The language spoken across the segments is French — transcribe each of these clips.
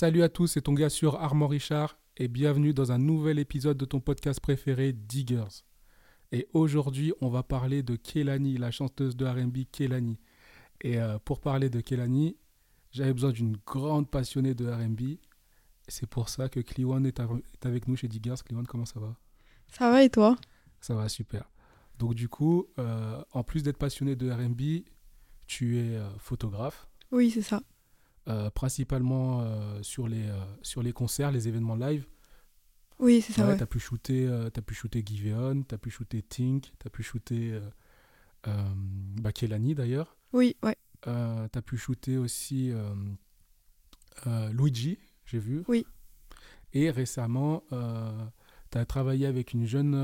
Salut à tous, c'est ton gars sur Armand Richard et bienvenue dans un nouvel épisode de ton podcast préféré Diggers. Et aujourd'hui, on va parler de Kelani, la chanteuse de RB Kelani. Et euh, pour parler de Kelani, j'avais besoin d'une grande passionnée de RB. C'est pour ça que Clewan est, est, avec nous chez Diggers. Clewan, comment ça va? Ça va et toi? Ça va super. Donc du coup, euh, en plus d'être passionné de RB, tu es euh, photographe. Oui, c'est ça. Euh, principalement euh, sur, les, euh, sur les concerts, les événements live. Oui, c'est ça. Ouais, Tu as pu shooter, as pu shooter Giveon, tu as pu shooter Tink, tu as pu shooter bah, Kelani d'ailleurs. Oui, ouais. tu as pu shooter aussi Luigi, j'ai vu. Oui. Et récemment, tu as travaillé avec une jeune,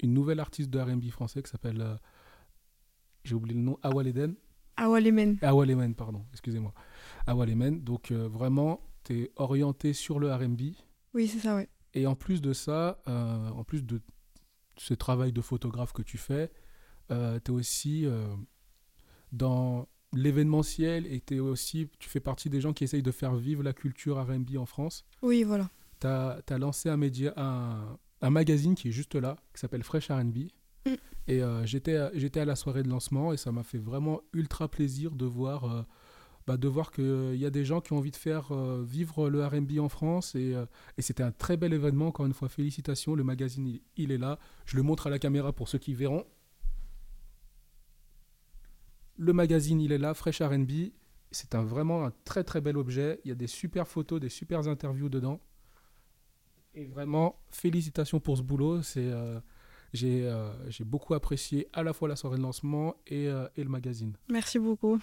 une nouvelle artiste de RB français qui s'appelle, j'ai oublié le nom, Awal Eden. Awalemen. Awalemen, pardon, excusez-moi. Awalemen. Donc euh, vraiment, tu es orienté sur le RB. Oui, c'est ça, ouais. Et en plus de ça, euh, en plus de ce travail de photographe que tu fais, euh, tu es aussi dans l'événementiel et es aussi, tu fais partie des gens qui essayent de faire vivre la culture RB en France. Oui, voilà. Tu as, lancé un, média, un, un magazine qui est juste là, qui s'appelle Fresh RB. Et euh, j'étais, j'étais à la soirée de lancement et ça m'a fait vraiment ultra plaisir de voir, euh, bah, voir qu'il euh, y a des gens qui ont envie de faire vivre le RB en France. Et, c'était un très bel événement. Encore une fois, félicitations. Le magazine, il, est là. Je le montre à la caméra pour ceux qui verront. Le magazine, il est là, Fresh RB. C'est un, vraiment un très très bel objet. Il y a des super photos, des super interviews dedans. Et vraiment, félicitations pour ce boulot. C'est euh, j'ai beaucoup apprécié à la fois la soirée de lancement et, euh, et le magazine. Merci beaucoup.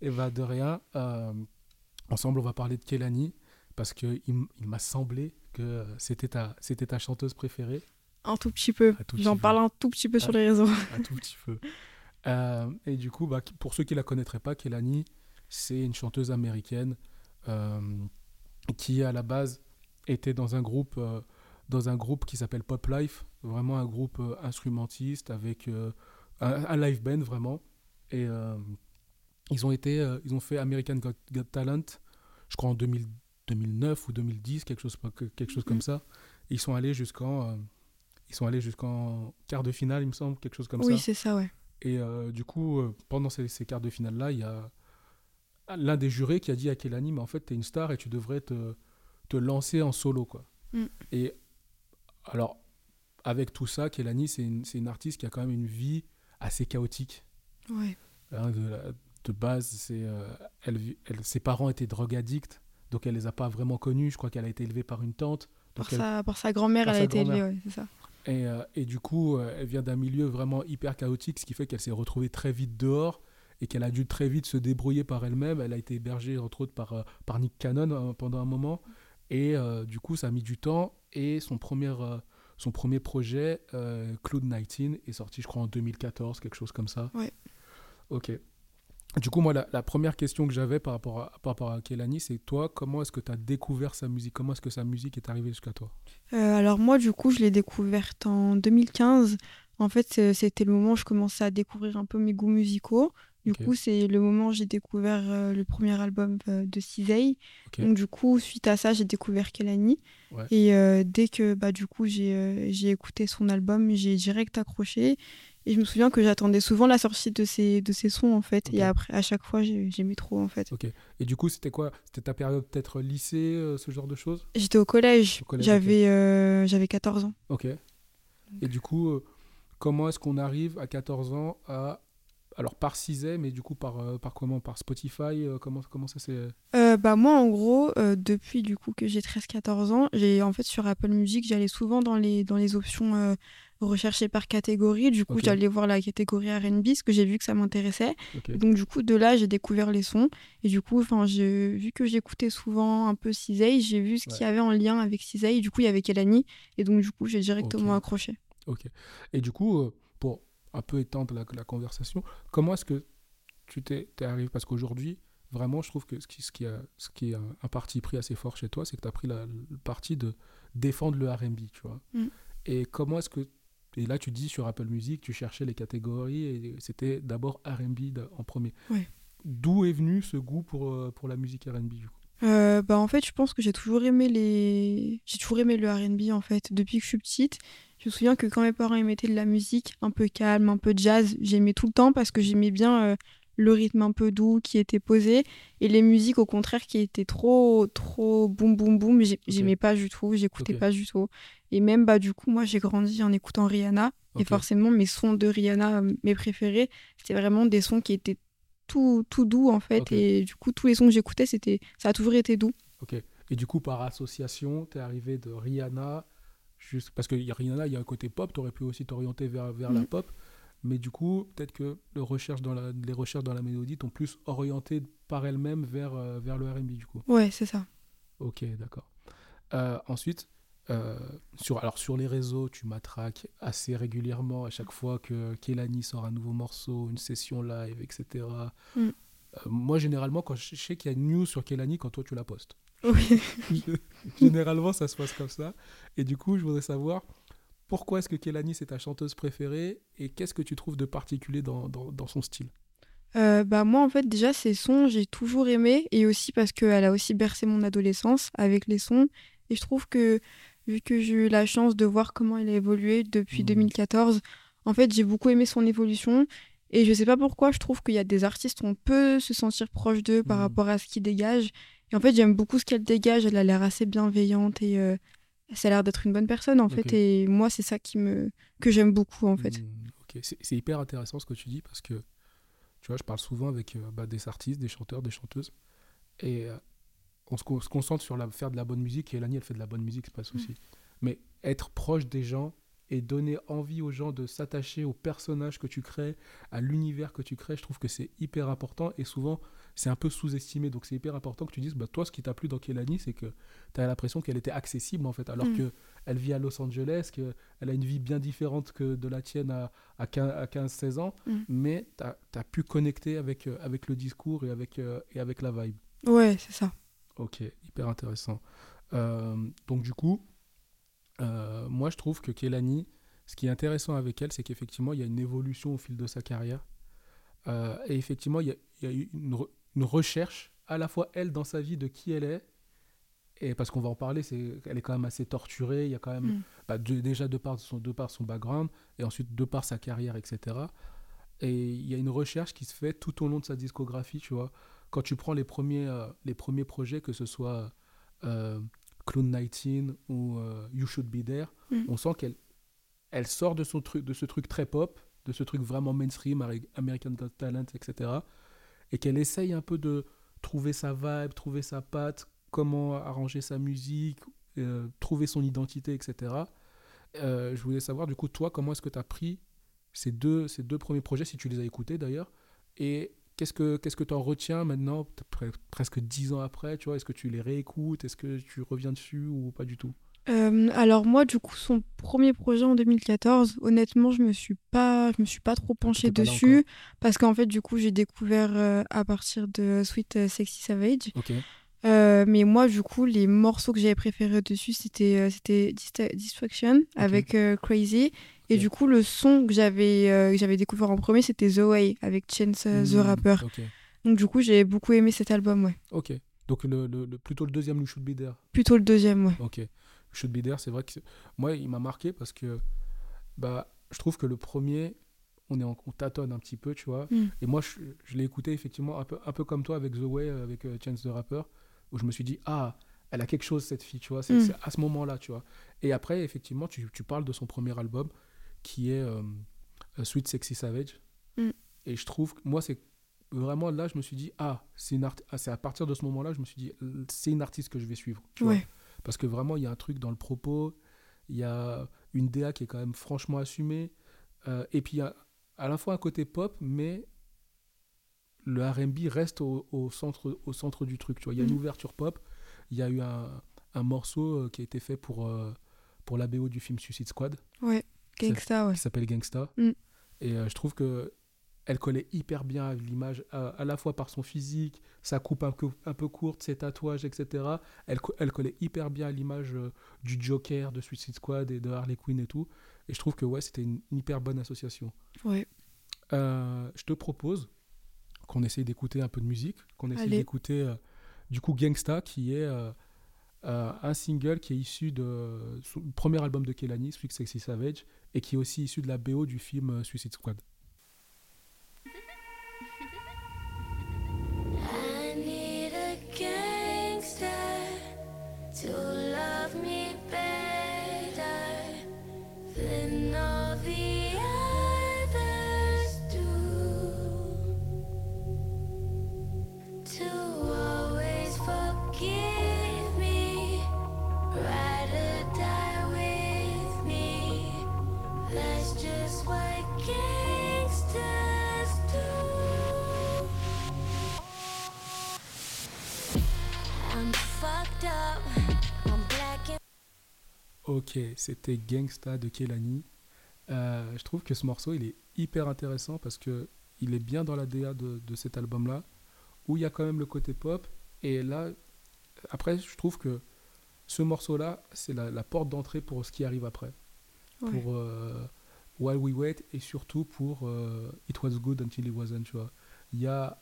et va de rien. Euh, ensemble, on va parler de Kelani parce qu'il il, m'a semblé que c'était ta, ta chanteuse préférée. Un tout petit peu. J'en parle un tout petit peu sur les réseaux. Un tout petit peu. et du coup, bah, pour ceux qui ne la connaîtraient pas, Kelani, c'est une chanteuse américaine qui, à la base, était dans un groupe dans un groupe qui s'appelle Pop Life, vraiment un groupe euh, instrumentiste avec euh, un, live band vraiment. Et euh, ils ont été, ils ont fait American Got, Talent, je crois en 2009 ou 2010, quelque chose, quelque chose comme mm. ça. ils sont allés jusqu'en, ils sont allés jusqu'en quart de finale, il me semble, quelque chose comme ça. Oui, c'est ça, ouais. Et du coup, pendant ces, ces quarts de finale là, il y a l'un des jurés qui a dit à Kelani, mais en fait, tu es une star et tu devrais te, te lancer en solo, quoi. Mm. Et alors, avec tout ça, Kelani, c'est une, une, artiste qui a quand même une vie assez chaotique. Ouais. Hein, de, base, c'est, euh, elle, ses parents étaient drogue addicts, donc elle les a pas vraiment connus. Je crois qu'elle a été élevée par une tante. Par, sa, par sa grand-mère, elle a été élevée, ouais, c'est ça. Et, euh, et, du coup, euh, elle vient d'un milieu vraiment hyper chaotique, ce qui fait qu'elle s'est retrouvée très vite dehors et qu'elle a dû très vite se débrouiller par elle-même. Elle a été hébergée, entre autres, par, par Nick Cannon pendant un moment. Et du coup, ça a mis du temps et son premier, euh, son premier projet, euh, Cloud19, est sorti, je crois, en 2014, quelque chose comme ça. Ouais. Ok. Du coup, moi, la, première question que j'avais par rapport à, par rapport à Kelani, c'est toi, comment est-ce que tu as découvert sa musique? Comment est-ce que sa musique est arrivée jusqu'à toi? Euh, Alors moi, du coup, je l'ai découverte en 2015. En fait, c'était le moment où je commençais à découvrir un peu mes goûts musicaux. Du coup, c'est le moment où j'ai découvert euh, le premier album euh, de Cizay. Donc, du coup, suite à ça, j'ai découvert Kelani. Et euh, dès que, bah, du coup, j'ai écouté son album, j'ai direct accroché. Et je me souviens que j'attendais souvent la sortie de ces, de ces sons, en fait. Et après, à chaque fois, j'aimais trop, en fait. Ok. Et du coup, c'était quoi? C'était ta période peut-être lycée, ce genre de choses? J'étais au collège. J'avais j'avais 14 ans. Ok. Et du coup, comment est-ce qu'on arrive à 14 ans à alors par Cizay, mais du coup par, euh, par comment? Par Spotify euh, comment, comment ça s'est... Euh, bah moi en gros, depuis du coup que j'ai 13-14 ans, j'ai en fait sur Apple Music, j'allais souvent dans les, dans les options recherchées par catégorie. Du coup, j'allais voir la catégorie R&B, parce que j'ai vu que ça m'intéressait. Donc du coup, de là, j'ai découvert les sons. Et du coup, vu que j'écoutais souvent un peu Cizay, j'ai vu ce qu'il y avait en lien avec Cizay. Du coup, il y avait Kelani. Et donc du coup, j'ai directement accroché. Ok. Et du coup, un peu étendre la, la conversation. Comment est-ce que tu t'es arrivé? Parce qu'aujourd'hui, vraiment, je trouve que ce qui, ce qui, a, ce qui est un, parti pris assez fort chez toi, c'est que tu as pris la, le parti de défendre le RB, tu vois. Mm. Et comment est-ce que. Et là, tu dis sur Apple Music, tu cherchais les catégories et c'était d'abord RB en premier. Ouais. D'où est venu ce goût pour, euh, pour la musique RB, du coup? Euh, bah en fait je pense que j'ai toujours aimé les j'ai toujours aimé le R&B en fait. Depuis que je suis petite je me souviens que quand mes parents ils mettaient de la musique un peu calme un peu jazz j'aimais tout le temps parce que j'aimais bien euh, le rythme un peu doux qui était posé et les musiques au contraire qui étaient trop trop boum boum boum. J'aimais pas du tout j'écoutais pas du tout. Et même bah du coup moi j'ai grandi en écoutant Rihanna. Et forcément mes sons de Rihanna mes préférés c'était vraiment des sons qui étaient tout, tout doux en fait. Et du coup, tous les sons que j'écoutais, c'était, ça a toujours été doux. Ok. Et du coup, par association, tu es arrivé de Rihanna, juste parce que Rihanna, il y a un côté pop, tu aurais pu aussi t'orienter vers, vers la mm. pop. Mais du coup, peut-être que le recherche dans la, les recherches dans la mélodie t'ont plus orienté par elles-mêmes vers, euh, vers le RB, du coup. Ouais, c'est ça. Ok, d'accord. Euh, ensuite, euh, sur, alors sur les réseaux, tu m'attraques assez régulièrement à chaque fois que Kelani sort un nouveau morceau, une session live, etc. Mm. Euh, moi, généralement, quand je sais qu'il y a une news sur Kelani, quand toi tu la postes. Oui. généralement, ça se passe comme ça. Et du coup, je voudrais savoir pourquoi est-ce que Kelani c'est ta chanteuse préférée et qu'est-ce que tu trouves de particulier dans, dans, dans son style? Euh, bah moi en fait déjà ses sons j'ai toujours aimé et aussi parce qu'elle a aussi bercé mon adolescence avec les sons et je trouve que vu que j'ai eu la chance de voir comment elle a évolué depuis 2014. Mmh. En fait, j'ai beaucoup aimé son évolution. Et je sais pas pourquoi, je trouve qu'il y a des artistes où on peut se sentir proche d'eux par mmh. rapport à ce qu'ils dégagent. Et en fait, j'aime beaucoup ce qu'elle dégage. Elle a l'air assez bienveillante et euh, ça a l'air d'être une bonne personne, en fait. Et moi, c'est ça qui me... que j'aime beaucoup, en fait. Mmh, c'est hyper intéressant ce que tu dis parce que, tu vois, je parle souvent avec euh, bah, des artistes, des chanteurs, des chanteuses. Et euh, on se, concentre sur la, faire de la bonne musique et Elanie, elle fait de la bonne musique, c'est pas de souci. Mm. Mais être proche des gens et donner envie aux gens de s'attacher au personnage que tu crées, à l'univers que tu crées, je trouve que c'est hyper important et souvent c'est un peu sous-estimé. Donc c'est hyper important que tu dises, bah, toi ce qui t'a plu dans Kelani, c'est que tu as l'impression qu'elle était accessible en fait, alors mm. que qu'elle vit à Los Angeles, qu'elle a une vie bien différente que de la tienne à, à 15-16 ans, mm. mais tu as, pu connecter avec, euh, avec le discours et avec, euh, et avec la vibe. Ouais, c'est ça. Ok, hyper intéressant. Euh, donc du coup, euh, moi je trouve que Kelani, ce qui est intéressant avec elle, c'est qu'effectivement il y a une évolution au fil de sa carrière. Euh, et effectivement, il y a, eu une, recherche, à la fois elle dans sa vie de qui elle est, et parce qu'on va en parler, c'est, elle est quand même assez torturée, il y a quand même, mm. bah, déjà de par, son, de par son background, et ensuite de par sa carrière, etc. Et il y a une recherche qui se fait tout au long de sa discographie, tu vois quand tu prends les premiers, euh, les premiers projets, que ce soit euh, Clone 19 ou euh, You Should Be There, mm. on sent qu'elle elle sort de, son truc, de ce truc très pop, de ce truc vraiment mainstream, American Got Talent, etc. Et qu'elle essaye un peu de trouver sa vibe, trouver sa patte, comment arranger sa musique, trouver son identité, etc. je voulais savoir, du coup, toi, comment est-ce que tu as pris ces deux, ces deux premiers projets, si tu les as écoutés d'ailleurs, et Qu'est-ce que qu'est-ce que tu en retiens maintenant, presque dix ans après tu vois? Est-ce que tu les réécoutes? Est-ce que tu reviens dessus ou pas du tout? Euh, alors moi du coup son premier projet en 2014 honnêtement je me suis pas je me suis pas trop penchée dessus parce qu'en fait du coup j'ai découvert euh, à partir de Sweet euh, Sexy Savage mais moi du coup les morceaux que j'avais préférés dessus c'était c'était Distraction avec Crazy et du coup, le son que j'avais euh, j'avais découvert en premier, c'était The Way avec Chance euh, The hmm, Rapper. Donc du coup, j'ai beaucoup aimé cet album, ouais. Ok. Donc le, le, plutôt le deuxième, le Should Be There. Plutôt le deuxième, ouais. Ok. Should Be There, c'est vrai que moi, il m'a marqué parce que bah, je trouve que le premier, on est en, on tâtonne un petit peu, tu vois. Hmm. Et moi, je, je l'ai écouté effectivement un peu, un peu comme toi avec The Way, avec euh, Chance the Rapper, où je me suis dit, ah, elle a quelque chose cette fille, tu vois. C'est hmm. à ce moment-là, tu vois. Et après, effectivement, tu, tu parles de son premier album qui est euh, Sweet Sexy Savage. Mm. Et je trouve, moi, c'est vraiment là, je me suis dit, ah, c'est ah, c'est à partir de ce moment-là, je me suis dit, c'est une artiste que je vais suivre. Parce que vraiment, il y a un truc dans le propos, il y a une DA qui est quand même franchement assumée. Euh, et puis, il y a à la fois un côté pop, mais le RB reste au, au, centre, au centre du truc. Tu vois. Il y a une mm. ouverture pop. Il y a eu un, un morceau euh, qui a été fait pour, pour la BO du film Suicide Squad. Ouais. Gangsta, ouais. Qui s'appelle Gangsta. Mm. Et euh, je trouve que elle collait hyper bien à l'image, à, la fois par son physique, sa coupe un peu, un peu courte, ses tatouages, etc. Elle, elle collait hyper bien à l'image euh, du Joker, de Suicide Squad et de Harley Quinn et tout. Et je trouve que ouais, c'était une, hyper bonne association. Ouais. Euh, je te propose qu'on essaye d'écouter un peu de musique, qu'on essaye d'écouter du coup Gangsta, qui est un single qui est issu de son premier album de Kelani, Sweet Sexy Savage, et qui est aussi issu de la BO du film Suicide Squad. Ok, c'était Gangsta de Kelani. Euh, je trouve que ce morceau, il est hyper intéressant parce que il est bien dans la DA de, de cet album-là, où il y a quand même le côté pop. Et là, après, je trouve que ce morceau-là, c'est la, porte d'entrée pour ce qui arrive après. Pour euh, While We Wait et surtout pour euh, It Was Good Until It Wasn't, tu vois. Il y a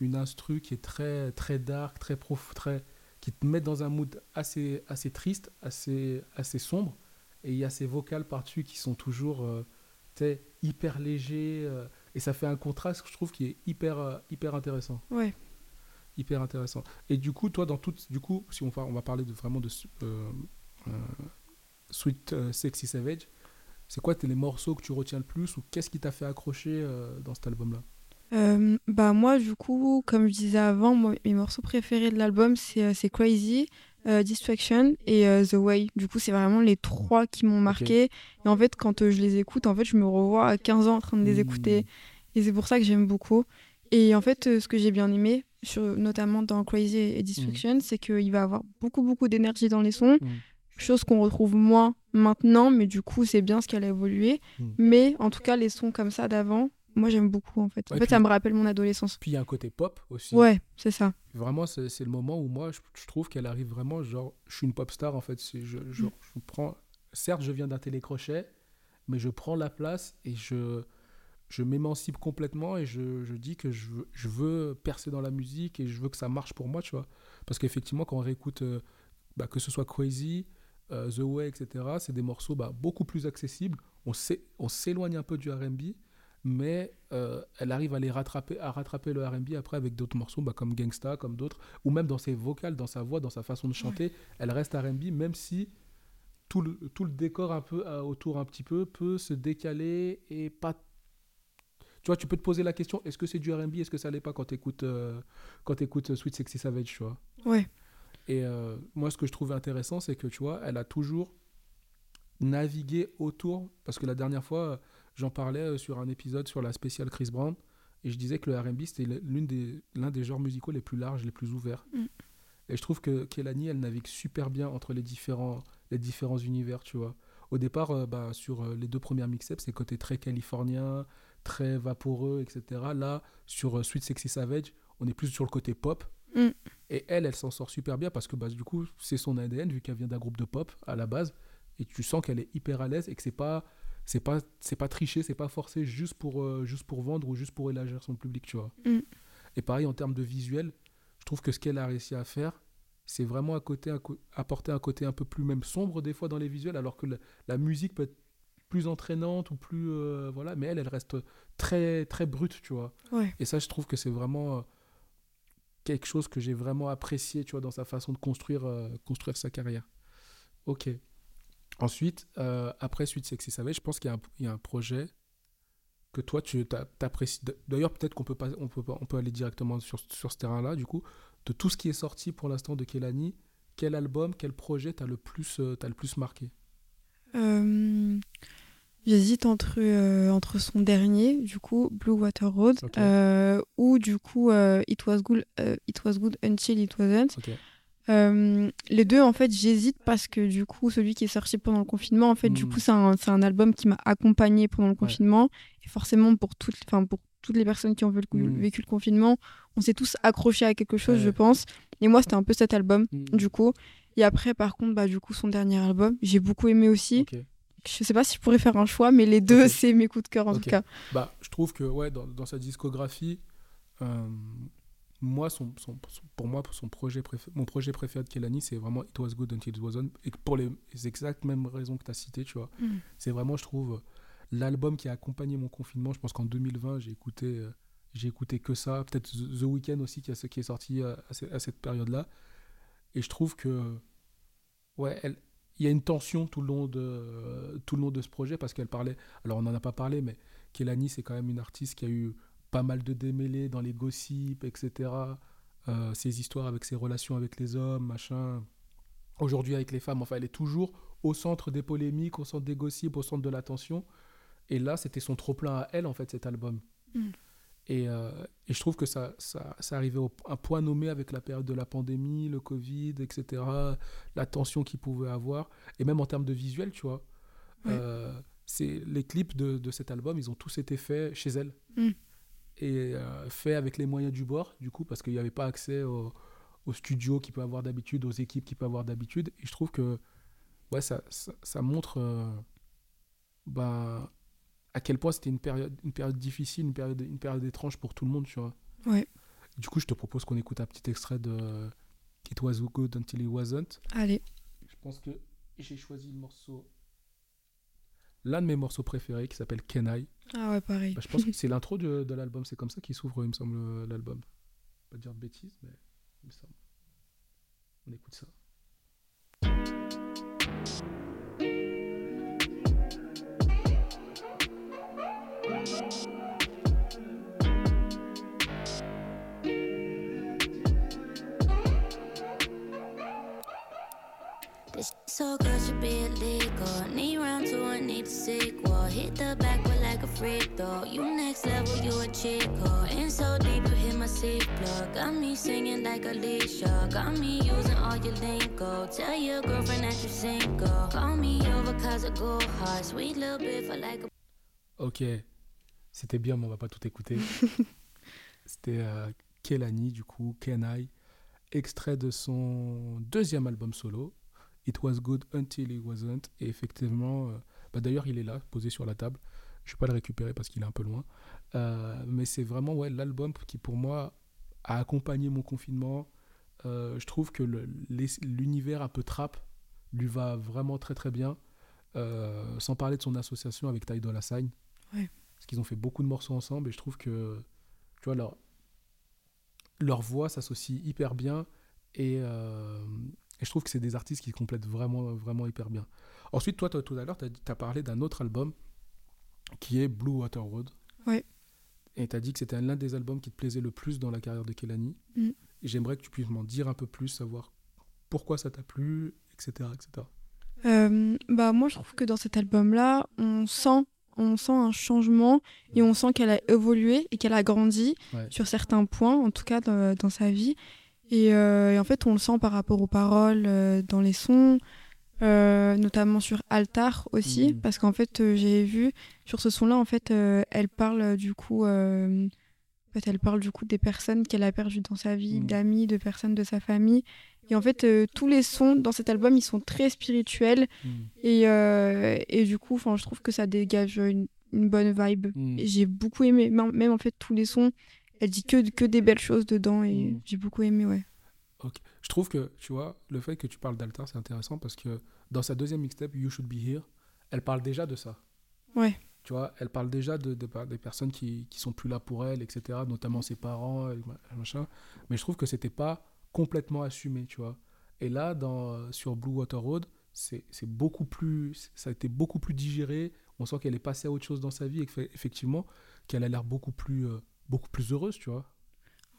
une instru qui est très, très dark, très prof, très qui te met dans un mood assez, assez triste, assez, assez sombre. Et il y a ces vocales par-dessus qui sont toujours euh, hyper légers. Euh, et ça fait un contraste, je trouve, qui est hyper, euh, hyper intéressant. Ouais. Hyper intéressant. Et du coup, toi, dans tout. Du coup, si on va, on va parler de, vraiment de Sweet Sexy Savage, c'est quoi les morceaux que tu retiens le plus ou qu'est-ce qui t'a fait accrocher dans cet album-là? Euh, bah moi, du coup, comme je disais avant, mes morceaux préférés de l'album, c'est euh, Crazy, euh, Distraction et The Way. Du coup, c'est vraiment les trois qui m'ont marqué. Et en fait, quand je les écoute, en fait, je me revois à 15 ans en train de les mmh. écouter. Et c'est pour ça que j'aime beaucoup. Et en fait, ce que j'ai bien aimé, sur, notamment dans Crazy et Distraction, mmh. c'est qu'il va avoir beaucoup, beaucoup d'énergie dans les sons. Mmh. Chose qu'on retrouve moins maintenant, mais du coup, c'est bien ce qu'elle a évolué. Mais en tout cas, les sons comme ça d'avant, moi, j'aime beaucoup, en fait. en fait, ça me rappelle mon adolescence. Puis il y a un côté pop aussi. Ouais, c'est ça. Vraiment, c'est le moment où moi, je, trouve qu'elle arrive vraiment, genre, je suis une pop star, en fait. Je, je, je, prends... Certes, je viens d'un télécrochet, mais je prends la place et je, je m'émancipe complètement et je, je, dis que je, je veux percer dans la musique et je veux que ça marche pour moi, tu vois. Parce qu'effectivement, quand on réécoute, euh, bah, que ce soit Crazy, euh, The Way, etc., c'est des morceaux bah, beaucoup plus accessibles. On s'éloigne un peu du RB, mais euh, elle arrive à les rattraper, à rattraper le R&B après avec d'autres morceaux, bah, comme Gangsta, comme d'autres, ou même dans ses vocales, dans sa voix, dans sa façon de chanter, elle reste R&B, même si tout le, tout le décor un peu euh, autour un petit peu peut se décaler et pas tu vois, tu peux te poser la question est-ce que c'est du RB Est-ce que ça l'est pas quand tu écoutes, euh, quand écoutes Sweet Sexy Savage tu vois? Ouais. Et moi, ce que je trouvais intéressant, c'est que tu vois, elle a toujours navigué autour. Parce que la dernière fois, J'en parlais euh, sur un épisode sur la spéciale Chris Brown et je disais que le R&B c'était l'un des, des genres musicaux les plus larges, les plus ouverts. Mm. Et je trouve que Kelani, elle navigue super bien entre les différents, les différents univers, tu vois. Au départ, euh, bah, sur euh, les deux premières mix-ups, c'est côté très californien, très vaporeux, etc. Là, sur Sweet Sexy Savage, on est plus sur le côté pop. Mm. Et elle, elle s'en sort super bien parce que bah, du coup, c'est son ADN, vu qu'elle vient d'un groupe de pop à la base. Et tu sens qu'elle est hyper à l'aise et que c'est pas c'est pas c'est pas tricher c'est pas forcer juste pour euh, juste pour vendre ou juste pour élargir son public tu vois mm. et pareil en termes de visuel je trouve que ce qu'elle a réussi à faire c'est vraiment à côté apporter un côté un peu plus même sombre des fois dans les visuels alors que la, musique peut être plus entraînante ou plus euh, voilà mais elle elle reste très très brute tu vois et ça je trouve que c'est vraiment euh, quelque chose que j'ai vraiment apprécié tu vois dans sa façon de construire construire sa carrière ok Ensuite, euh, après Suite Sexy Savage, je pense qu'il y, a un projet que toi, tu apprécies. D'ailleurs, peut-être qu'on peut, on peut, on peut aller directement sur, sur ce terrain-là, du coup. De tout ce qui est sorti pour l'instant de Kelani, quel album, quel projet t'as le, plus, euh, le plus marqué? Euh, J'hésite entre, entre son dernier, du coup, Blue Water Road, ou du coup, It, was good, It Was Good Until It Wasn't. Euh, les deux, en fait, j'hésite parce que du coup, celui qui est sorti pendant le confinement, en fait, du hmm. coup, c'est un, un, album qui m'a accompagné pendant le confinement. Et forcément, pour toutes, pour toutes les personnes qui ont vécu, hmm. vécu, le confinement, on s'est tous accrochés à quelque chose, je pense. Et moi, c'était un peu cet album, hmm. du coup. Et après, par contre, bah, du coup, son dernier album, j'ai beaucoup aimé aussi. Je sais pas si je pourrais faire un choix, mais les deux, c'est mes coups de cœur en tout cas. Bah, je trouve que ouais, dans, dans sa discographie, euh, moi, son, son, pour moi, son projet mon projet préféré de Kelani, c'est vraiment It Was Good Until It Wasn't. Et pour les, exactes mêmes raisons que tu as citées, tu vois. Mm. C'est vraiment, je trouve, l'album qui a accompagné mon confinement. Je pense qu'en 2020, j'ai écouté, euh, j'ai écouté que ça. Peut-être The Weeknd aussi, qui, a, qui est sorti à, à cette période-là. Et je trouve que, ouais, elle, il y a une tension tout le long de, tout le long de ce projet parce qu'elle parlait. Alors, on n'en a pas parlé, mais Kelani, c'est quand même une artiste qui a eu pas mal de démêlés dans les gossips, etc. Euh, ses histoires avec ses relations avec les hommes, machin. Aujourd'hui, avec les femmes, enfin, elle est toujours au centre des polémiques, au centre des gossips, au centre de l'attention. Et là, c'était son trop-plein à elle, en fait, cet album. Mm. Et, euh, et, je trouve que ça, ça, ça arrivait à un point nommé avec la période de la pandémie, le Covid, etc., la tension qu'il pouvait avoir, et même en termes de visuel, tu vois. Euh, c'est les clips de, de, cet album, ils ont tous été faits chez elle. Mm. Et euh, faits avec les moyens du bord, du coup, parce qu'il n'y avait pas accès au, au studio qu'il peut avoir d'habitude, aux équipes qu'il peut avoir d'habitude. Et je trouve que ouais, ça, ça, ça montre ben, à quel point c'était une période, une période difficile, une période, une période étrange pour tout le monde, tu vois. Ouais. Du coup, je te propose qu'on écoute un petit extrait de It Was Good Until It Wasn't. Allez. Je pense que j'ai choisi le morceau, l'un de mes morceaux préférés qui s'appelle Kenai. Ah ouais, pareil. Bah, je pense que c'est l'intro de, de l'album, c'est comme ça qu'il s'ouvre, il me semble, l'album. Pas dire de bêtises, mais il me semble. On écoute ça. This so good should be illegal. Need round two, I need a sequel. Hit the back with like a freak though. You next level, you a chico. In so deep, you hit my seat plug. Got me singing like Alicia. Got me using all your lingo. Tell your girlfriend that you single. Call me over cause I go hard. Sweet little bit for like a. Ok, c'était bien, mais on va pas tout écouter. c'était euh, Kelani, du coup, Kenai, extrait de son deuxième album solo, It Was Good Until It Wasn't. Et effectivement, euh, bah d'ailleurs, il est là, posé sur la table. Je vais pas le récupérer parce qu'il est un peu loin. Euh, mais c'est vraiment ouais, l'album qui, pour moi, a accompagné mon confinement. Je trouve que l'univers un peu trap lui va vraiment très très bien. Sans parler de son association avec Ty Dolla Sign. Ouais. Qu'ils ont fait beaucoup de morceaux ensemble et je trouve que tu vois, leur, leur voix s'associe hyper bien et, euh, et, je trouve que c'est des artistes qui complètent vraiment, vraiment hyper bien. Ensuite, toi, toi tout à l'heure, tu as, as, parlé d'un autre album qui est Blue Water Road. Ouais. Et tu as dit que c'était l'un des albums qui te plaisait le plus dans la carrière de Kelani. Mm. J'aimerais que tu puisses m'en dire un peu plus, savoir pourquoi ça t'a plu, etc. etc. Euh, bah moi je trouve que dans cet album là on sent on sent un changement et on sent qu'elle a évolué et qu'elle a grandi ouais. sur certains points en tout cas dans, dans sa vie et, euh, et, en fait on le sent par rapport aux paroles euh, dans les sons euh, notamment sur Altar aussi Mmh. parce qu'en fait j'ai vu sur ce son là en fait elle parle du coup en fait elle parle du coup des personnes qu'elle a perdues dans sa vie Mmh. d'amis de personnes de sa famille et en fait, euh, tous les sons dans cet album, ils sont très spirituels. Mm. Et, euh, et du coup, je trouve que ça dégage une, une bonne vibe. Mm. Et j'ai beaucoup aimé, même en fait, tous les sons, elle dit que, que des belles choses dedans. Et Mm. j'ai beaucoup aimé, ouais. Ok. Je trouve que, tu vois, le fait que tu parles d'Altar, c'est intéressant parce que dans sa deuxième mixtape, You Should Be Here, elle parle déjà de ça. Ouais. Tu vois, elle parle déjà de, de- des personnes qui, qui sont plus là pour elle, etc., notamment ses parents, machin. Mais je trouve que c'était pas complètement assumé, tu vois. Et là, dans, sur Blue Water Road, c'est c'est beaucoup plus, ça a été beaucoup plus digéré. On sent qu'elle est passée à autre chose dans sa vie et que, effectivement, qu'elle a l'air beaucoup plus, euh, beaucoup plus heureuse, tu vois.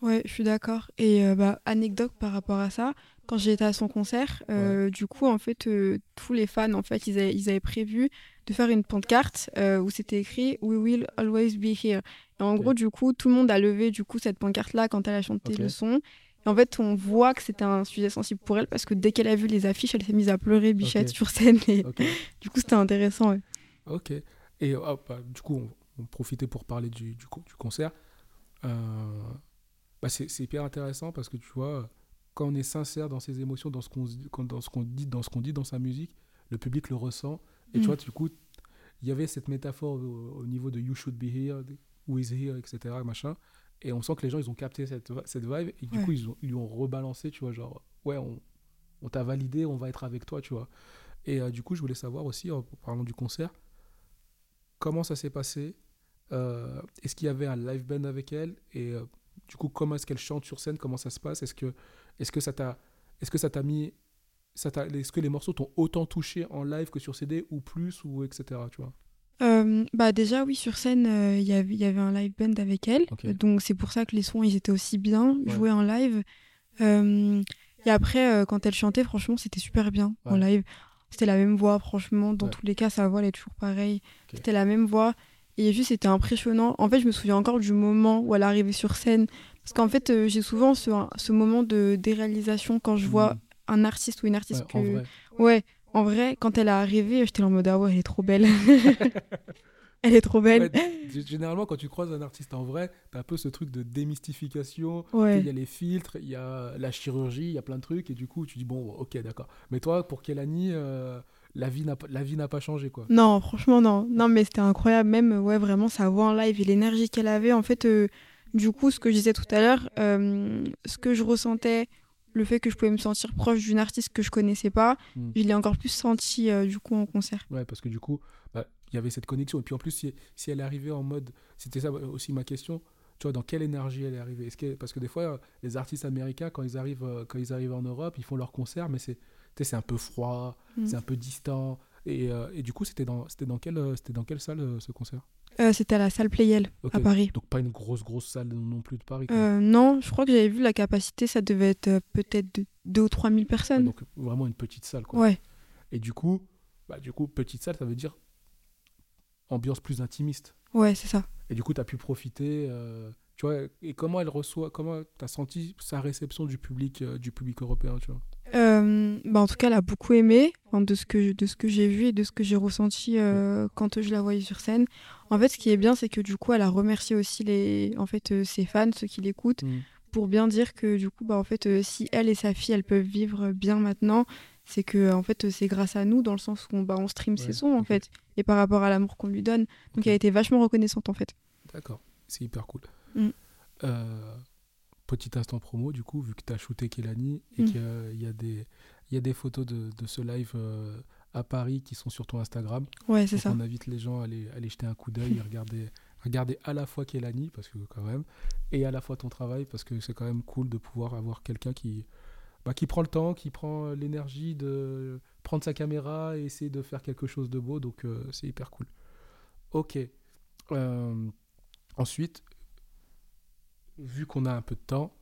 Ouais, je suis d'accord. Et euh, bah, anecdote par rapport à ça, quand été à son concert, euh, du coup, en fait, euh, tous les fans, en fait, ils avaient, ils avaient prévu de faire une pancarte euh, où c'était écrit We will always be here. Et en gros, du coup, tout le monde a levé du coup cette pancarte-là quand elle a chanté le son. Et en fait, on voit que c'était un sujet sensible pour elle parce que dès qu'elle a vu les affiches, elle s'est mise à pleurer bichette sur scène. Et du coup, c'était intéressant. Ouais. Ok. Et bah, du coup, on, on profitait pour parler du, du, co- du concert. Euh, bah, c'est hyper intéressant parce que tu vois, quand on est sincère dans ses émotions, dans ce qu'on dit- dans ce qu'on dit, dans sa musique, le public le ressent. Et Mm. tu vois, du coup, il y avait cette métaphore au, au niveau de You Should Be Here, Who is Here, etc. Machin. Et on sent que les gens, ils ont capté cette, cette vibe. Et du coup, ils, ont, ils lui ont rebalancé, tu vois, genre, ouais, on, on t'a validé, on va être avec toi, tu vois. Et euh, du coup, je voulais savoir aussi, en parlant du concert, comment ça s'est passé euh, Est-ce qu'il y avait un live band avec elle Et euh, du coup, comment est-ce qu'elle chante sur scène Comment ça se passe? Est-ce que, est que ça t'a est-ce que ça t'a mis ça est-ce que les morceaux t'ont autant touché en live que sur CD ou plus ou etc tu vois? Bah déjà oui sur scène il y avait y avait un live band avec elle donc c'est pour ça que les sons ils étaient aussi bien joués en live et après quand elle chantait franchement c'était super bien en live c'était la même voix, franchement. Dans tous les cas, sa voix, elle est toujours pareille. C'était la même voix. Et juste, c'était impressionnant. En fait, je me souviens encore du moment où elle arrivée sur scène. Parce qu'en fait, euh, j'ai souvent ce, ce, moment de déréalisation quand je vois hmm. un artiste ou une artiste ouais, que. Ouais, en vrai, quand elle est arrivée, j'étais en mode Ah ouais, elle est trop belle. Elle est trop belle. généralement, quand tu croises un artiste en vrai, t'as un peu ce truc de démystification. Il y a les filtres, il y a la chirurgie, il y a plein de trucs. Et du coup, tu dis, bon, ok, d'accord. Mais toi, pour Kelani, euh, la vie n'a pas changé, quoi. Non, franchement, non. Non, mais c'était incroyable. Même, ouais, vraiment, sa voix en live et l'énergie qu'elle avait. En fait, euh, du coup, ce que je disais tout à l'heure, euh, ce que je ressentais le fait que je pouvais me sentir proche d'une artiste que je connaissais pas, hmm. je l'ai encore plus senti du coup en concert. Ouais, parce que du coup, bah, il y avait cette connexion. Et puis en plus, si, si elle est arrivée en mode. C'était ça aussi ma question. Tu vois, dans quelle énergie elle est arrivée? Est-ce que, Parce que des fois, les artistes américains, quand ils arrivent, euh, quand ils arrivent en Europe, ils font leur concert, mais c'est un peu froid, mm. c'est un peu distant. Et, euh, et du coup, c'était dans, dans, quelle, euh, dans quelle salle ce concert? C'était à la salle Playel à Paris. Donc pas une grosse, grosse salle non plus de Paris Non, je crois que j'avais vu la capacité, ça devait être peut-être 2 ou 3 000 personnes. donc vraiment une petite salle. Quoi. Ouais. Et du coup, bah, du coup, petite salle, ça veut dire ambiance plus intimiste. Ouais, c'est ça. Et du coup, tu as pu profiter. Euh, tu vois, et comment elle reçoit, comment tu as senti sa réception du public, euh, du public européen, tu vois? Euh, bah en tout cas, elle a beaucoup aimé de ce que, de ce que j'ai vu et de ce que j'ai ressenti quand je la voyais sur scène. En fait, ce qui est bien, c'est que du coup, elle a remercié aussi les, en fait, ses fans, ceux qui l'écoutent, mm. pour bien dire que du coup, bah, en fait, si elle et sa fille, elles peuvent vivre bien maintenant, c'est que en fait c'est grâce à nous dans le sens où on, bah, on stream ses sons en fait et par rapport à l'amour qu'on lui donne donc elle a été vachement reconnaissante en fait d'accord c'est hyper cool mm. Petit instant promo du coup vu que tu as shooté Kelani et mm. qu'il y, a des il y a des photos de, de ce live euh, à Paris qui sont sur ton Instagram ouais c'est ça on invite les gens à aller, aller jeter un coup d'œil et regarder regarder à la fois Kelani parce que quand même et à la fois ton travail parce que c'est quand même cool de pouvoir avoir quelqu'un qui bah, qui prend le temps, qui prend euh, l'énergie de prendre sa caméra et essayer de faire quelque chose de beau. Donc euh, c'est hyper cool. Ok. Euh, ensuite, vu qu'on a un peu de temps,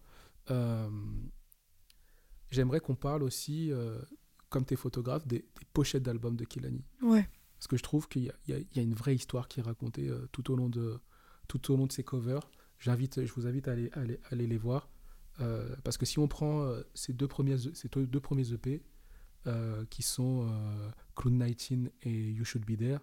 j'aimerais qu'on parle aussi, comme tes photographes, des, pochettes d'albums de Kilani. Ouais. Parce que je trouve qu'il y, y, a une vraie histoire qui est racontée tout, au long de, tout au long de ces covers. J'invite, je vous invite à aller, à aller, à aller les voir. Euh, parce que si on prend euh, ces, deux premiers, ces deux premiers EP, euh, qui sont Cloud 19 et You Should Be There,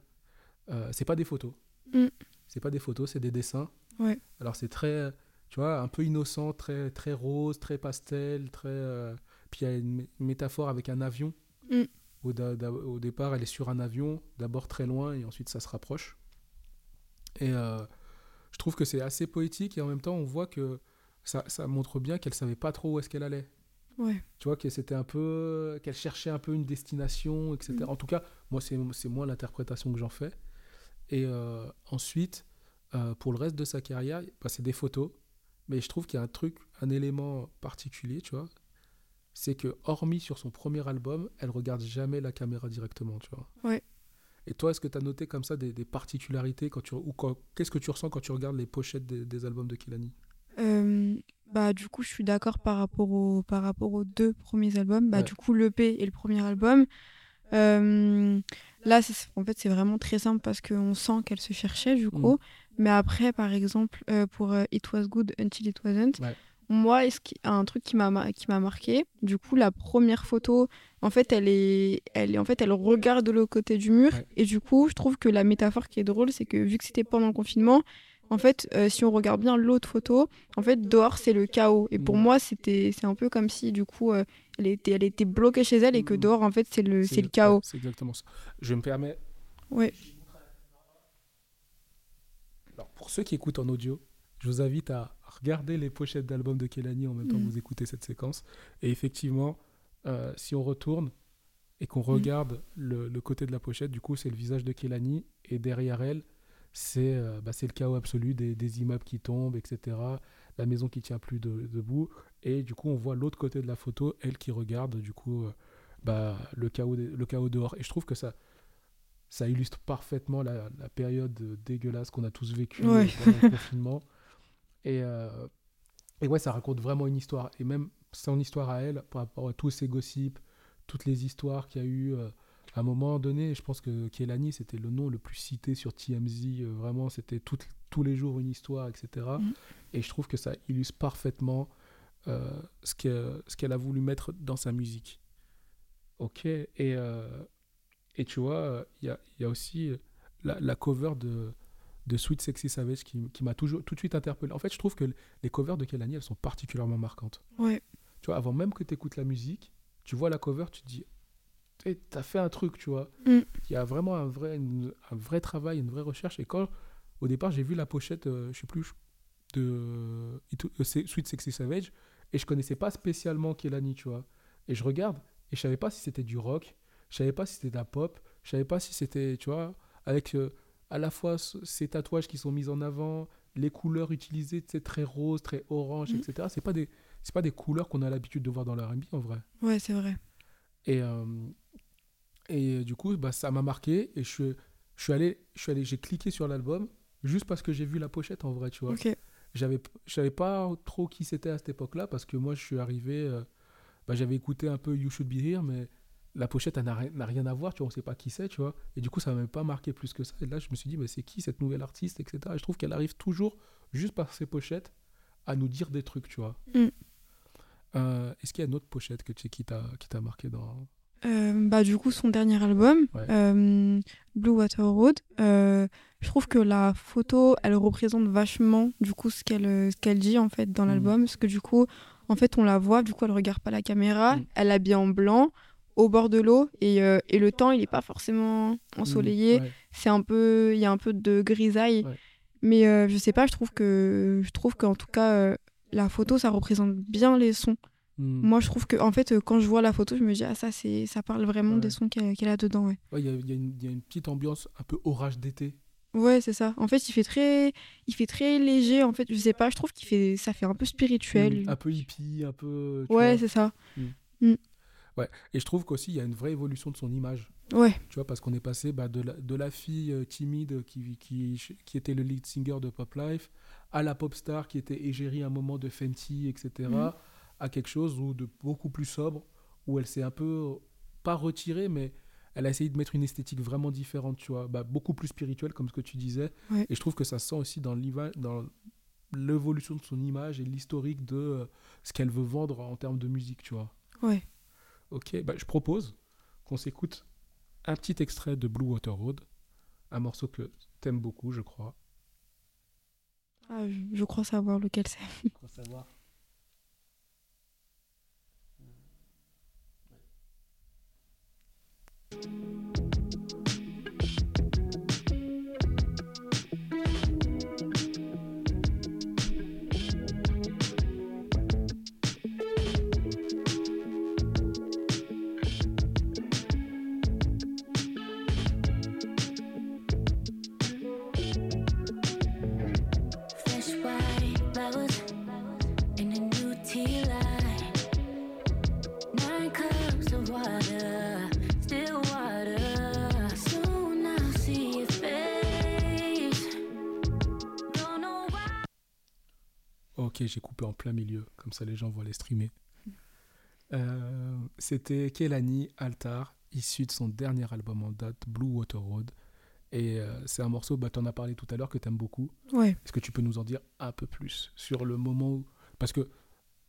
c'est pas des photos. Mm. C'est pas des photos, c'est des dessins. Ouais. Alors c'est très, tu vois, un peu innocent, très, très rose, très pastel, très. Puis il y a une métaphore avec un avion. Mm. Au, au, départ, elle est sur un avion, d'abord très loin et ensuite ça se rapproche. Et je trouve que c'est assez poétique et en même temps on voit que ça, ça montre bien qu'elle savait pas trop où est-ce qu'elle allait. Ouais. Tu vois, que c'était un peu. qu'elle cherchait un peu une destination, etc. Mm. En tout cas, moi, c'est moins l'interprétation que j'en fais. Et euh, ensuite, euh, pour le reste de sa carrière, bah, c'est des photos. Mais je trouve qu'il y a un truc, un élément particulier, tu vois. C'est que, hormis sur son premier album, elle regarde jamais la caméra directement, tu vois. Ouais. Et toi, est-ce que tu as noté comme ça des, particularités quand tu, ou qu'est-ce que tu ressens quand tu regardes les pochettes des, des albums de Kilani? Euh, bah, du coup, je suis d'accord par, rapport au, par rapport aux deux premiers albums. Bah, Du coup, l'EP et le premier album. Euh, là, en fait, c'est vraiment très simple parce qu'on sent qu'elle se cherchait, du coup. Mm. Mais après, par exemple, euh, pour It Was Good Until It Wasn't, moi, y a un truc qui m'a marqué? Du coup, la première photo, en fait, elle est, elle est, en fait, elle regarde le côté du mur. Et du coup, je trouve que la métaphore qui est drôle, c'est que vu que c'était pendant le confinement, en fait, euh, si on regarde bien l'autre photo, en fait, dehors, c'est le chaos. Et pour mm. moi, c'était, c'est un peu comme si, du coup, euh, elle, était, elle était bloquée chez elle et que mm. dehors, en fait, c'est le, c'est le chaos. c'est exactement ça. Je me permets. Ouais. Alors, pour ceux qui écoutent en audio, je vous invite à regarder les pochettes d'albums de Kelani en même temps que Mm. vous écoutez cette séquence. Et effectivement, euh, si on retourne et qu'on regarde le, le côté de la pochette, du coup, c'est le visage de Kelani. Et derrière elle, c'est euh, bah, le chaos absolu des, des immeubles qui tombent, etc. La maison qui tient plus de- debout. Et du coup, on voit l'autre côté de la photo, elle qui regarde, du coup, euh, bah, le, chaos le chaos dehors. Et je trouve que ça, ça illustre parfaitement la, la période euh, dégueulasse qu'on a tous vécue Ouais. pendant le confinement. Et, euh, et ouais, ça raconte vraiment une histoire. Et même son histoire à elle, par rapport à tous ces gossips, toutes les histoires qu'il y a eu. À un moment donné, je pense que Kelani, c'était le nom le plus cité sur TMZ. euh, vraiment, c'était tous les jours une histoire, etc. Mhm. Et je trouve que ça illustre parfaitement euh, ce que- ce qu'elle a voulu mettre dans sa musique. Ok. Et, euh, et tu vois, il y a, y a aussi euh, la, la cover de, de Sweet Sexy Savage qui, qui m'a toujours tout de suite interpellé. En fait, je trouve que les covers de Kelani, elles sont particulièrement marquantes. Ouais. Tu vois, avant même que tu écoutes la musique, tu vois la cover, tu te dis, Eh, t'as fait un truc, tu vois. Mm. Il y a vraiment un vrai, une- un vrai travail, une vraie recherche. Et quand, au départ, j'ai vu la pochette, euh, je sais plus, de euh, c'est Sweet Sexy Savage, et je connaissais pas spécialement Kelani, tu vois. Et je regarde, et je savais pas si c'était du rock, je savais pas si c'était de la pop, je savais pas si c'était, tu vois, avec euh, à la fois ce- ces tatouages qui sont mis en avant, les couleurs utilisées, tu sais, très rose, très orange, Mhm. etc. C'est pas des, c'est pas des couleurs qu'on a l'habitude de voir dans la R&B en vrai. Ouais, c'est vrai. Et, euh, et euh, du coup, bah, ça m'a marqué et je, je suis allé, je suis allé, j'ai cliqué sur l'album juste parce que j'ai vu la pochette en vrai, tu vois. Ok. J'avais, je savais pas trop qui c'était à cette époque-là parce que moi, je suis arrivé, euh, bah, j'avais écouté un peu You Should Be Here, mais la pochette elle n'a rien, à voir, tu vois, on sait pas qui c'est, tu vois. Et du coup, ça m'a même pas marqué plus que ça. Et là, je me suis dit, mais c'est qui cette nouvelle artiste, etc. Et je trouve qu'elle arrive toujours, juste par ses pochettes, à nous dire des trucs, tu vois. Mm. Euh, est-ce qu'il y a une autre pochette que tu qui t'a marqué dans. Euh, bah, du coup, son dernier album, Ouais. euh, Blue Water Road, euh, je trouve que la photo, elle représente vachement du coup ce qu'elle ce qu'elle dit en fait dans Mhm. l'album, parce que du coup, en fait, on la voit, du coup, elle regarde pas la caméra, Mhm. elle est habillée en blanc, au bord de l'eau, et, euh, et le temps, il est pas forcément ensoleillé, Ouais. c'est un peu, il y a un peu de grisaille, Ouais. mais euh, je sais pas, je trouve que, je trouve qu'en tout cas, euh, la photo, ça représente bien les sons. Mm. Moi, je trouve que, en fait, euh, quand je vois la photo, je me dis, ah, ça, c'est, ça parle vraiment Ouais. des sons qu'elle, a dedans, ouais. Ouais, il y, y a une- il y a une petite ambiance un peu orage d'été. Ouais, c'est ça. En fait, il fait très, il fait très léger. En fait, je sais pas, je trouve qu'il fait, ça fait un peu spirituel. Mm, Un peu hippie, un peu. ouais, c'est ça. Et je trouve qu'aussi, il y a une vraie évolution de son image. Ouais, Tu vois, parce qu'on est passé bah, de, la, de la fille euh, timide qui, qui, qui était le lead singer de Pop Life à la pop star qui était égérie à un moment de Fenty, etc. À quelque chose où de beaucoup plus sobre, où elle s'est un peu, pas retirée, mais elle a essayé de mettre une esthétique vraiment différente, tu vois, bah, beaucoup plus spirituelle, comme ce que tu disais. Ouais. Et je trouve que ça se sent aussi dans l'évolution de son image et l'historique de euh, ce qu'elle veut vendre en termes de musique, tu vois. ouais. Ok, bah, je propose qu'on s'écoute un petit extrait de Blue Water Road, un morceau que t'aimes beaucoup, je crois. Ah, je, je crois savoir lequel c'est. Faut savoir. Fresh Ok, j'ai coupé en plein milieu, comme ça les gens vont les streamer. Euh, C'était Kelani Altar, issu de son dernier album en date, Blue Water Road. Et euh, c'est un morceau, bah, tu en as parlé tout à l'heure, que tu aimes beaucoup. Ouais. Est-ce que tu peux nous en dire un peu plus sur le moment où... Parce que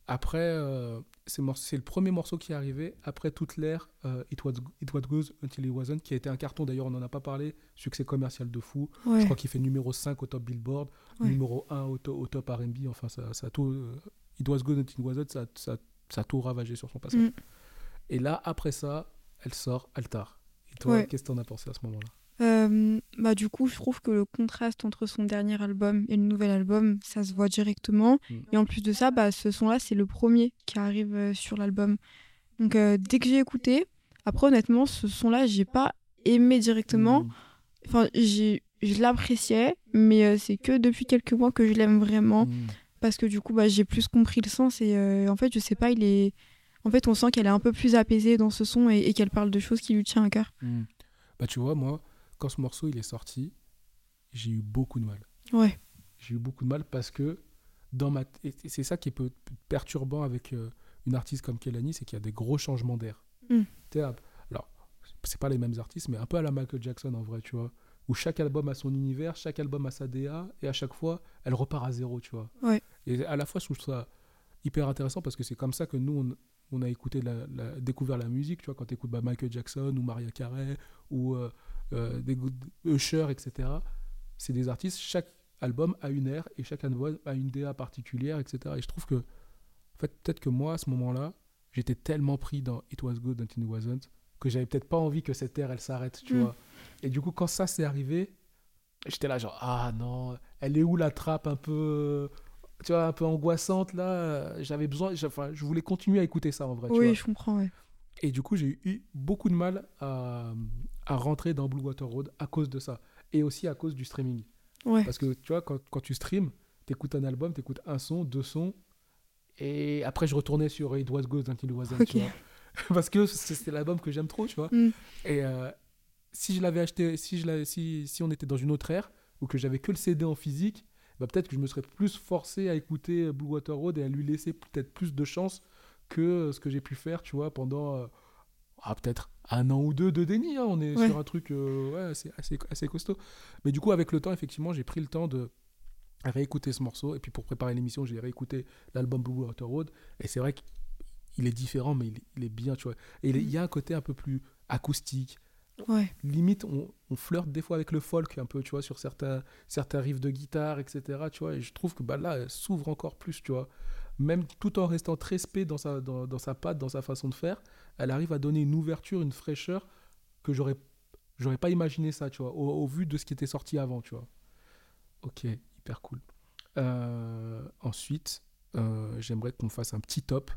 après, euh, c'est le premier morceau qui est arrivé après toute l'ère euh, It, was, It Was Goes Until It Wasn't, qui a été un carton, d'ailleurs on n'en a pas parlé, succès commercial de fou. Ouais. Je crois qu'il fait numéro 5 au top Billboard, Ouais. numéro 1 au, to- au top RB, enfin ça, ça a tout... euh, It Was Goes Until It Wasn't, ça, ça, ça a tout ravagé sur son passage. Mm. Et là, après ça, elle sort Altar. Et toi, Ouais. qu'est-ce que t'en as pensé à ce moment-là? Euh, bah, du coup, je trouve que le contraste entre son dernier album et le nouvel album, ça se voit directement. Mm. Et en plus de ça, bah, ce son-là, c'est le premier qui arrive euh, sur l'album. Donc, euh, dès que j'ai écouté, après, honnêtement, ce son-là, j'ai pas aimé directement. Mm. Enfin, j'ai, je l'appréciais, mais c'est que depuis quelques mois que je l'aime vraiment. Mm. Parce que du coup, bah, j'ai plus compris le sens. Et en fait, je sais pas, il est. En fait, on sent qu'elle est un peu plus apaisée dans ce son et, et qu'elle parle de choses qui lui tiennent à cœur. Bah, tu vois, moi, quand ce morceau il est sorti, j'ai eu beaucoup de mal. Ouais. J'ai eu beaucoup de mal parce que dans ma c'est ça qui est peu perturbant avec euh, une artiste comme Kelani, c'est qu'il y a des gros changements d'air. Mm. Alors, c'est pas les mêmes artistes, mais un peu à la Michael Jackson en vrai, tu vois. Où chaque album a son univers, chaque album a sa DA, et à chaque fois, elle repart à zéro, tu vois. Ouais. Et à la fois, je trouve ça hyper intéressant parce que c'est comme ça que nous, on, on a écouté, la, la- découvert la musique, tu vois, quand tu écoutes Michael Jackson ou Maria Carey ou euh, euh, des Usher, etc. C'est des artistes, chaque album a une ère et chaque album a une DA particulière, etc. Et je trouve que, en fait, peut-être que moi, à ce moment-là, j'étais tellement pris dans It Was Good Until It Wasn't que j'avais peut-être pas envie que cette ère, elle s'arrête, tu Mm. vois. Et du coup, quand ça s'est arrivé, j'étais là genre, ah non, elle est où la trappe un peu, tu vois, un peu angoissante là? J'avais besoin, enfin, je voulais continuer à écouter ça en vrai, tu Oui, vois. je comprends, ouais. Et du coup, j'ai eu beaucoup de mal à, à rentrer dans Blue Water Road à cause de ça. Et aussi à cause du streaming. Ouais. Parce que tu vois, quand, quand tu streams, t'écoutes un album, t'écoutes un son, deux sons. Et après, je retournais sur It Was Good Until It tu vois. Parce que c'est l'album que j'aime trop, tu vois. Mm. Et euh, si je l'avais acheté, si, je si, si on était dans une autre ère, ou que j'avais que le CD en physique, bah, peut-être que je me serais plus forcé à écouter Blue Water Road et à lui laisser peut-être plus de chance que euh, ce que j'ai pu faire, tu vois, pendant euh, ah, peut-être un an ou deux de déni. hein. On est Ouais. sur un truc euh, ouais, assez, assez, assez costaud. Mais du coup, avec le temps, effectivement, j'ai pris le temps de réécouter ce morceau. Et puis pour préparer l'émission, j'ai réécouté l'album Blue Water Road. Et c'est vrai qu'il est différent, mais il, il est bien, tu vois. Et il est- il y a un côté un peu plus acoustique. Ouais. Limite, on, on flirte des fois avec le folk, un peu, tu vois, sur certains, certains riffs de guitare, etc. Tu vois, et je trouve que bah, là, elle s'ouvre encore plus, tu vois. Même tout en restant très spé dans sa, dans, dans sa patte, dans sa façon de faire, elle arrive à donner une ouverture, une fraîcheur que j'aurais j'aurais pas imaginé ça, tu vois, au, au vu de ce qui était sorti avant, tu vois. Ok, hyper cool. Euh, ensuite, euh, j'aimerais qu'on fasse un petit top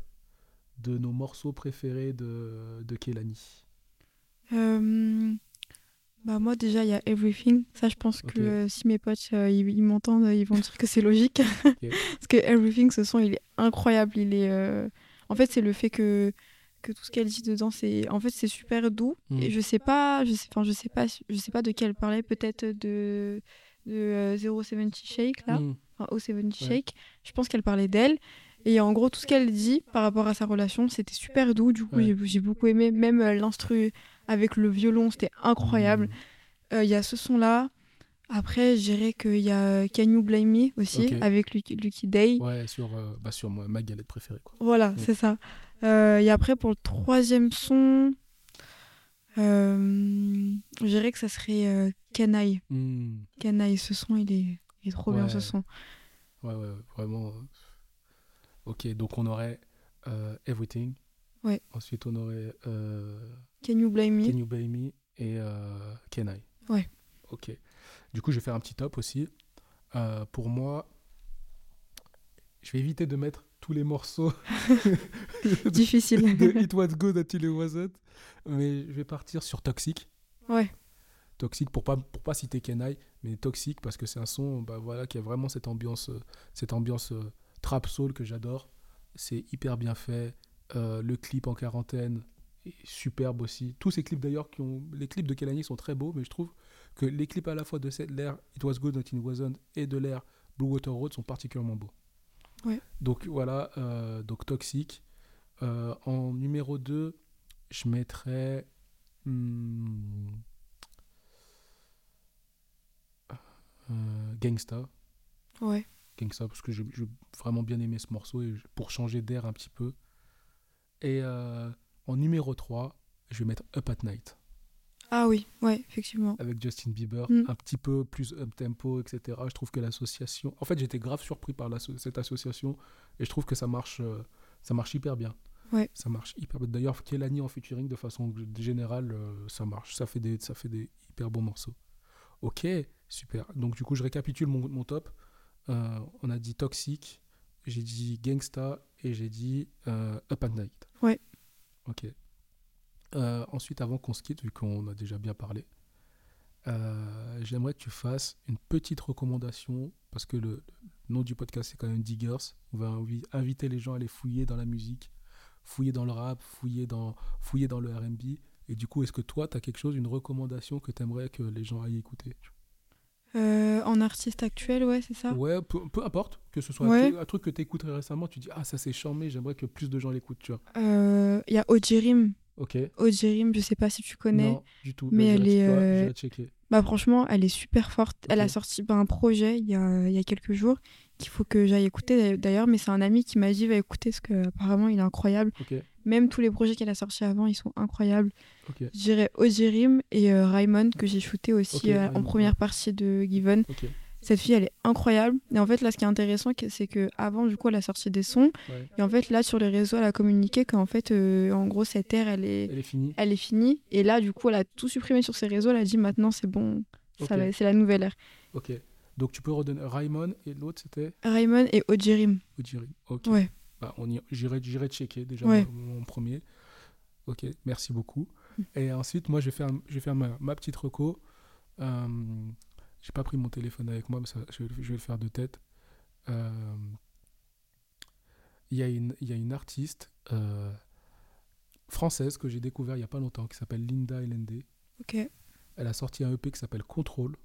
de nos morceaux préférés de, de Kelani. Euh, Bah moi déjà il y a Everything. Ça je pense que si mes potes ils, ils m'entendent, ils vont dire que c'est logique. Parce que Everything ce son il est incroyable. Il est, En fait c'est le fait que que tout ce qu'elle dit dedans c'est en fait c'est super doux Mm. et je sais pas je sais enfin je sais pas je sais pas de quelle elle parlait peut-être de de euh, 070 Shake là Mm. enfin, au 70 Ouais. Shake je pense qu'elle parlait d'elle et en gros tout ce qu'elle dit par rapport à sa relation c'était super doux du coup Ouais. j'ai- beaucoup aimé même euh, l'instru avec le violon c'était incroyable Mm. Euh, il y a ce son là après je dirais qu'il y a Can You Blame Me aussi avec Lucky, Lucky Day Ouais, sur, euh, bah, sur ma galette préférée. Quoi. voilà Mm. c'est ça Euh, et après pour le troisième son euh, je dirais que ça serait euh, Canaille Mm. Canaille ce son il est, il est trop bien ce son Ouais, ouais, vraiment. euh, Ok, donc on aurait euh, Everything. Ouais. Ensuite, on aurait euh, Can You Blame Me Can You Blame Me et euh, Can I. Ouais. Ok. Du coup, je vais faire un petit top aussi. Euh, pour moi, je vais éviter de mettre tous les morceaux difficile de It Was Good Until It Wasn't, mais je vais partir sur Toxic. ouais Toxic pour pas pour pas citer Kenai, mais Toxic parce que c'est un son bah voilà qui a vraiment cette ambiance euh, cette ambiance euh, trap soul que j'adore. C'est hyper bien fait. Euh, le clip en quarantaine est superbe aussi. Tous ces clips d'ailleurs qui ont les clips de Kelani sont très beaux, mais je trouve que les clips à la fois de cette l'ère It Was Good Until It Wasn't et de l'ère Blue Water Road sont particulièrement beaux. Ouais. Donc voilà, euh, donc Toxic. Euh, en numéro 2, je mettrais hmm, euh, Gangsta. ouais Gangsta, parce que j'ai vraiment bien aimé ce morceau et pour changer d'air un petit peu. Et en numéro 3, je vais mettre Up at Night ah oui ouais effectivement avec Justin Bieber, Mm. un petit peu plus up tempo, etc. Je trouve que l'association. En fait, j'étais grave surpris par cette association et je trouve que ça marche, euh, ça marche hyper bien. Ouais. Ça marche hyper bien. D'ailleurs, Kelani en featuring, de façon générale, euh, ça marche. Ça fait, des, ça fait des hyper bons morceaux. Ok, super. Donc, du coup, je récapitule mon, mon top. Euh, on a dit Toxic, j'ai dit Gangsta et j'ai dit Up at Night. Ouais. Ok. Euh, ensuite, avant qu'on se quitte, vu qu'on a déjà bien parlé, euh, j'aimerais que tu fasses une petite recommandation, parce que le, le nom du podcast c'est quand même Diggers. On va invi- inviter les gens à aller fouiller dans la musique, fouiller dans le rap, fouiller dans, fouiller dans le RB. Et du coup, est-ce que toi, tu as quelque chose, une recommandation que tu aimerais que les gens aillent écouter? Euh, en artiste actuel, ouais, c'est ça Ouais, peu, peu importe, que ce soit Ouais. un, truc, que tu écouterais récemment, tu dis Ah, ça c'est charmé, j'aimerais que plus de gens l'écoutent, tu vois. Euh, Il y a Ojirim. Ok. Ojirim, je sais pas si tu connais. Non, du tout. mais Bah, elle est, euh. Bah franchement, elle est super forte. Elle a sorti bah, un projet il y a, il y a quelques jours qu'il faut que j'aille écouter d'ailleurs, mais c'est un ami qui m'a dit va écouter parce que apparemment il est incroyable. Même tous les projets qu'elle a sortis avant, ils sont incroyables. ok, Je dirais Ojirim et euh, Raymond que j'ai shooté aussi euh, en première partie de Given. Cette fille, elle est incroyable. Et en fait, là, ce qui est intéressant, c'est que avant, du coup, elle a sorti des sons. Ouais. Et en fait, là, sur les réseaux, elle a communiqué qu'en fait, euh, en gros, cette ère, elle est, Elle est finie. elle est finie. Et là, du coup, elle a tout supprimé sur ses réseaux. Elle a dit maintenant, c'est bon, ça Ok. va- c'est la nouvelle ère. Ok. Donc tu peux redonner Raymond et l'autre c'était Raymond et Ojirim. Ojiri. Ok. Ouais. Bah, on y- j'irai, j'irai checker déjà Ouais. mon, premier. Ok, merci beaucoup. Mm. Et ensuite, moi, je vais faire, je vais faire ma, ma petite reco. Euh, j'ai pas pris mon téléphone avec moi, mais ça, je, je vais le faire de tête. Euh, Il y, a une- y a une artiste euh, française que j'ai découvert il y a pas longtemps qui s'appelle Linda LND. Ok. Elle a sorti un EP qui s'appelle Control.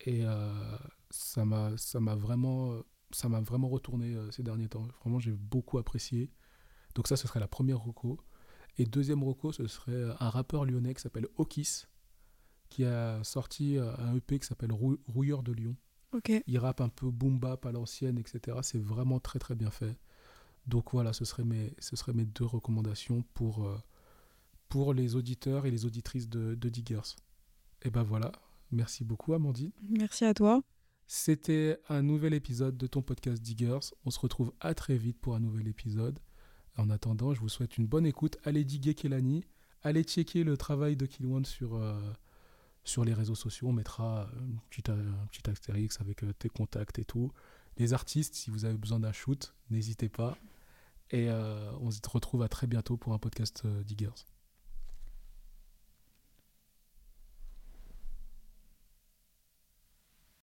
Et euh, ça m'a ça m'a vraiment ça m'a vraiment retourné euh, ces derniers temps. Vraiment, j'ai beaucoup apprécié. Donc ça, ce serait la première reco. Et deuxième reco, ce serait un rappeur lyonnais qui s'appelle Okis, qui a sorti euh, un EP qui s'appelle Rou- Rouilleur de Lyon. Ok. Il rappe un peu boom bap à l'ancienne, etc. C'est vraiment très très bien fait. Donc voilà, ce seraient mes, ce seraient mes deux recommandations pour, euh, pour les auditeurs et les auditrices de, de Diggers. Et ben voilà, merci beaucoup Amandine. Merci à toi. C'était un nouvel épisode de ton podcast Diggers. On se retrouve à très vite pour un nouvel épisode. En attendant, je vous souhaite une bonne écoute. Allez diguer Kelani. Allez checker le travail de Kilwan sur, euh, sur les réseaux sociaux. On mettra un petit, un petit astérix avec euh, tes contacts et tout. Les artistes, si vous avez besoin d'un shoot, n'hésitez pas. Et euh, on se retrouve à très bientôt pour un podcast euh, Diggers.